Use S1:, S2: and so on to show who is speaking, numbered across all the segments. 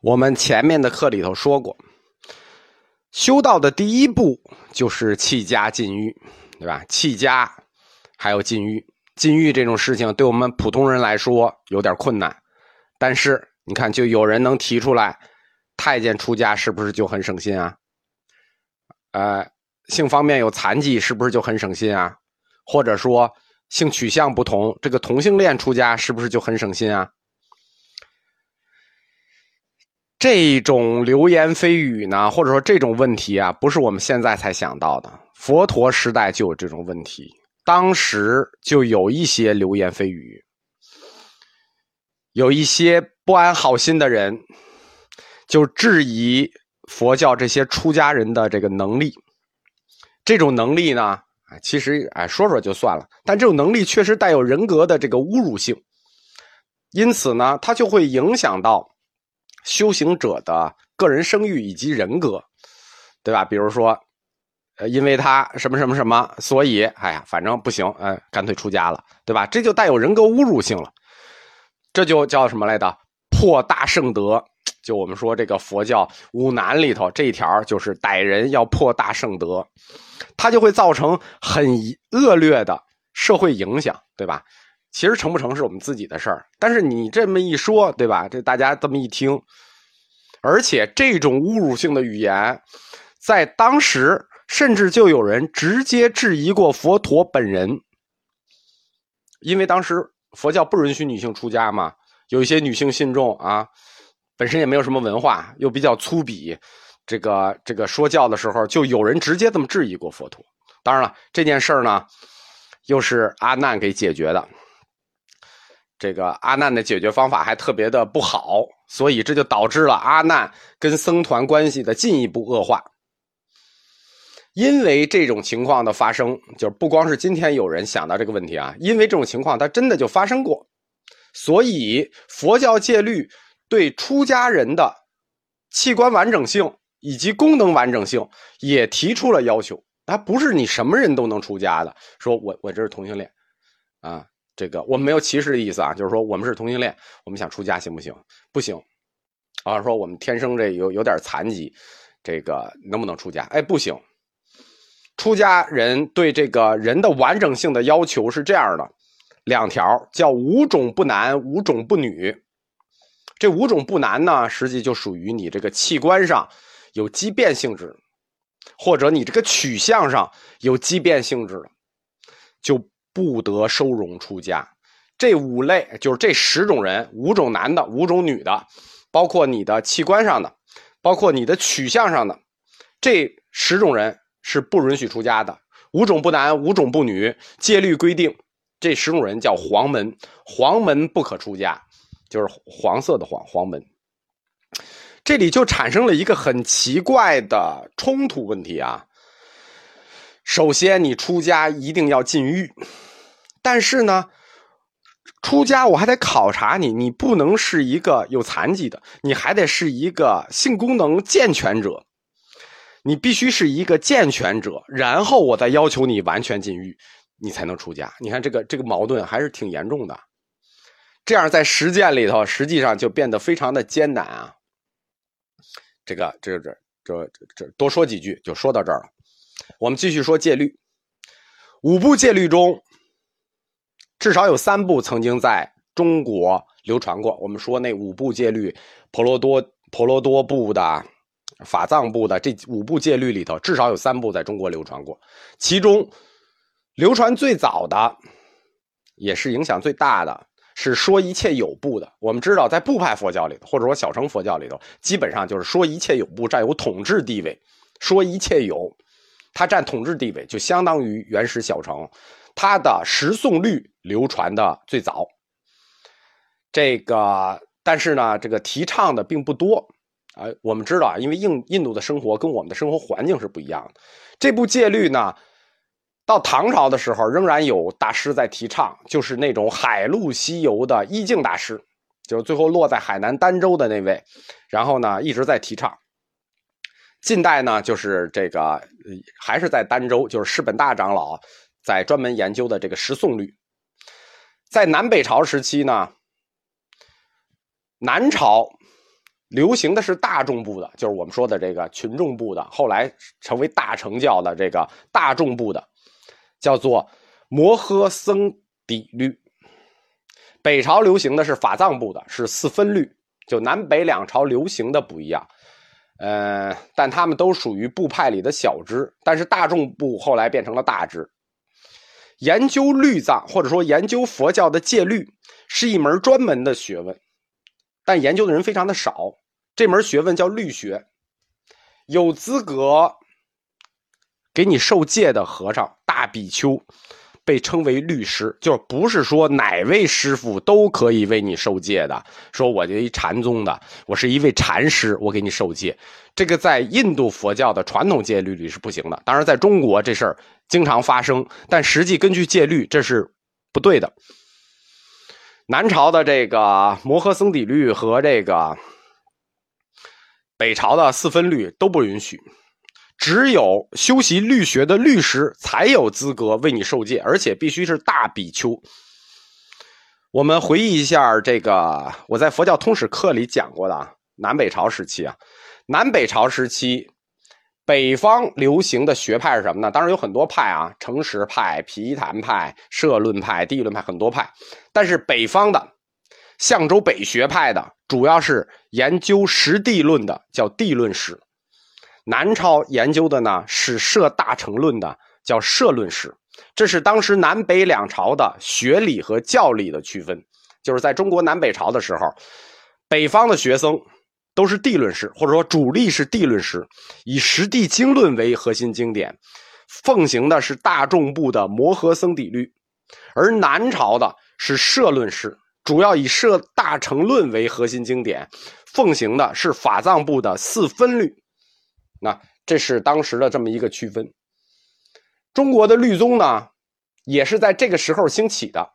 S1: 我们前面的课里头说过，修道的第一步就是弃家禁欲，对吧？弃家还有禁欲，禁欲这种事情对我们普通人来说有点困难，但是你看，就有人能提出来，太监出家是不是就很省心啊？呃，性方面有残疾是不是就很省心啊？或者说性取向不同，这个同性恋出家是不是就很省心啊？这种流言蜚语呢，或者说这种问题啊，不是我们现在才想到的，佛陀时代就有这种问题，当时就有一些流言蜚语，有一些不安好心的人，就质疑佛教这些出家人的这个能力。这种能力呢，其实哎说说就算了，但这种能力确实带有人格的这个侮辱性，因此呢，它就会影响到。修行者的个人声誉以及人格，对吧？比如说，呃，因为他什么什么什么，所以，哎呀，反正不行，哎，干脆出家了，对吧？这就带有人格侮辱性了，这就叫什么来的？破大圣德。就我们说这个佛教五难里头这一条，就是歹人要破大圣德，它就会造成很恶劣的社会影响，对吧？其实成不成是我们自己的事儿，但是你这么一说，对吧？这大家这么一听，而且这种侮辱性的语言，在当时甚至就有人直接质疑过佛陀本人，因为当时佛教不允许女性出家嘛，有一些女性信众啊，本身也没有什么文化，又比较粗鄙，这个这个说教的时候，就有人直接这么质疑过佛陀。当然了，这件事儿呢，又是阿难给解决的。这个阿难的解决方法还特别的不好，所以这就导致了阿难跟僧团关系的进一步恶化。因为这种情况的发生，就不光是今天有人想到这个问题啊，因为这种情况它真的就发生过，所以佛教戒律对出家人的器官完整性以及功能完整性也提出了要求。它不是你什么人都能出家的，说我我这是同性恋啊。这个我们没有歧视的意思啊，就是说我们是同性恋，我们想出家行不行？不行，啊，说我们天生这有有点残疾，这个能不能出家？哎，不行。出家人对这个人的完整性的要求是这样的，两条叫五种不男，五种不女。这五种不男呢，实际就属于你这个器官上有畸变性质，或者你这个取向上有畸变性质的，就。不得收容出家，这五类就是这十种人，五种男的，五种女的，包括你的器官上的，包括你的取向上的，这十种人是不允许出家的。五种不男，五种不女，戒律规定，这十种人叫黄门，黄门不可出家，就是黄色的黄黄门。这里就产生了一个很奇怪的冲突问题啊。首先，你出家一定要禁欲。但是呢，出家我还得考察你，你不能是一个有残疾的，你还得是一个性功能健全者，你必须是一个健全者，然后我再要求你完全禁欲，你才能出家。你看这个这个矛盾还是挺严重的，这样在实践里头，实际上就变得非常的艰难啊。这个这这这这多说几句就说到这儿了，我们继续说戒律，五部戒律中。至少有三部曾经在中国流传过。我们说那五部戒律，婆罗多婆罗多部的、法藏部的这五部戒律里头，至少有三部在中国流传过。其中流传最早的，也是影响最大的，是说一切有部的。我们知道，在部派佛教里头，或者说小乘佛教里头，基本上就是说一切有部占有统治地位。说一切有，它占统治地位，就相当于原始小乘。它的十诵律流传的最早，这个但是呢，这个提倡的并不多啊。我们知道啊，因为印印度的生活跟我们的生活环境是不一样的。这部戒律呢，到唐朝的时候仍然有大师在提倡，就是那种海陆西游的意境大师，就是最后落在海南儋州的那位，然后呢一直在提倡。近代呢，就是这个还是在儋州，就是释本大长老。在专门研究的这个十诵律，在南北朝时期呢，南朝流行的是大众部的，就是我们说的这个群众部的，后来成为大乘教的这个大众部的，叫做摩诃僧底律。北朝流行的是法藏部的，是四分律，就南北两朝流行的不一样。呃，但他们都属于部派里的小支，但是大众部后来变成了大支。研究律藏或者说研究佛教的戒律是一门专门的学问，但研究的人非常的少。这门学问叫律学，有资格给你受戒的和尚、大比丘。被称为律师，就不是说哪位师傅都可以为你受戒的。说我这一禅宗的，我是一位禅师，我给你受戒，这个在印度佛教的传统戒律里是不行的。当然，在中国这事儿经常发生，但实际根据戒律这是不对的。南朝的这个摩诃僧底律和这个北朝的四分律都不允许。只有修习律学的律师才有资格为你受戒，而且必须是大比丘。我们回忆一下这个，我在佛教通史课里讲过的南北朝时期啊，南北朝时期，北方流行的学派是什么呢？当然有很多派啊，诚实派、毗昙派、社论派、地论派，很多派。但是北方的象州北学派的，主要是研究实地论的，叫地论史。南朝研究的呢是摄大乘论的，叫摄论史，这是当时南北两朝的学理和教理的区分。就是在中国南北朝的时候，北方的学僧都是地论师，或者说主力是地论师，以实地经论为核心经典，奉行的是大众部的摩诃僧底律；而南朝的是摄论师，主要以摄大乘论为核心经典，奉行的是法藏部的四分律。那这是当时的这么一个区分。中国的律宗呢，也是在这个时候兴起的。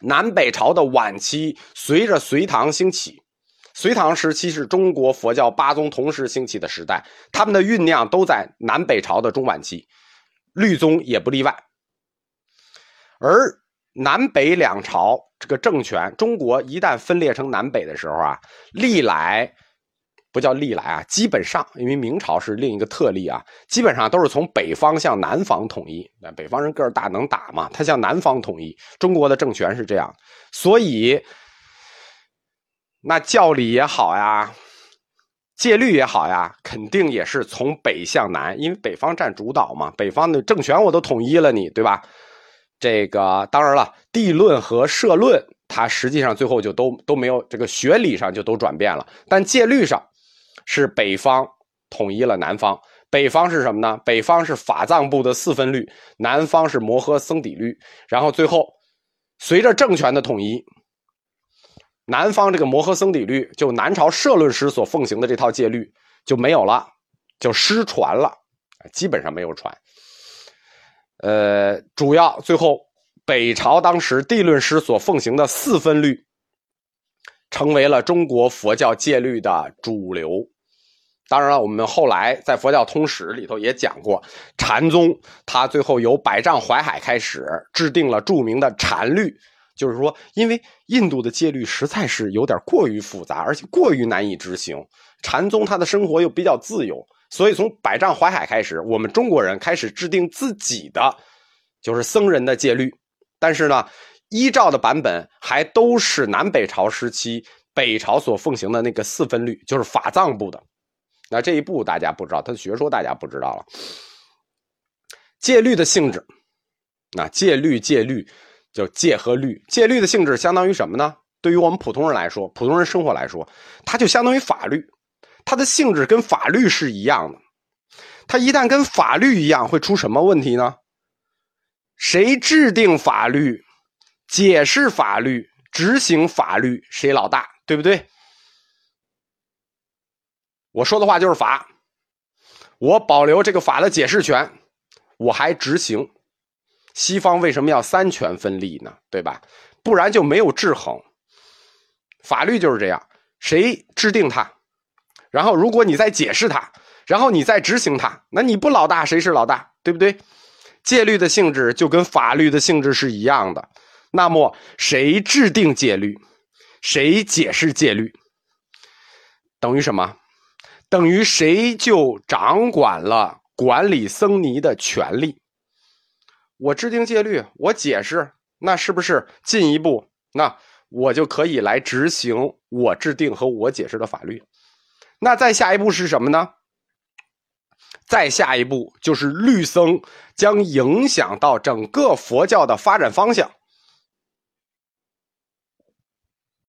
S1: 南北朝的晚期，随着隋唐兴起，隋唐时期是中国佛教八宗同时兴起的时代，他们的酝酿都在南北朝的中晚期，律宗也不例外。而南北两朝这个政权，中国一旦分裂成南北的时候啊，历来。不叫历来啊，基本上因为明朝是另一个特例啊，基本上都是从北方向南方统一。那北方人个儿大能打嘛，他向南方统一。中国的政权是这样，所以那教理也好呀，戒律也好呀，肯定也是从北向南，因为北方占主导嘛，北方的政权我都统一了，你对吧？这个当然了，地论和社论，它实际上最后就都都没有这个学理上就都转变了，但戒律上。是北方统一了南方，北方是什么呢？北方是法藏部的四分律，南方是摩诃僧底律。然后最后，随着政权的统一，南方这个摩诃僧底律，就南朝社论师所奉行的这套戒律就没有了，就失传了，基本上没有传。呃，主要最后北朝当时地论师所奉行的四分律，成为了中国佛教戒律的主流。当然了，我们后来在佛教通史里头也讲过，禅宗它最后由百丈怀海开始制定了著名的禅律，就是说，因为印度的戒律实在是有点过于复杂，而且过于难以执行，禅宗他的生活又比较自由，所以从百丈怀海开始，我们中国人开始制定自己的，就是僧人的戒律，但是呢，依照的版本还都是南北朝时期北朝所奉行的那个四分律，就是法藏部的。那这一步大家不知道，他的学说大家不知道了。戒律的性质，那戒律戒律就戒和律，戒律的性质相当于什么呢？对于我们普通人来说，普通人生活来说，它就相当于法律，它的性质跟法律是一样的。它一旦跟法律一样，会出什么问题呢？谁制定法律、解释法律、执行法律，谁老大，对不对？我说的话就是法，我保留这个法的解释权，我还执行。西方为什么要三权分立呢？对吧？不然就没有制衡。法律就是这样，谁制定它，然后如果你再解释它，然后你再执行它，那你不老大谁是老大？对不对？戒律的性质就跟法律的性质是一样的。那么谁制定戒律，谁解释戒律？等于什么？等于谁就掌管了管理僧尼的权利。我制定戒律，我解释，那是不是进一步？那我就可以来执行我制定和我解释的法律。那再下一步是什么呢？再下一步就是律僧将影响到整个佛教的发展方向。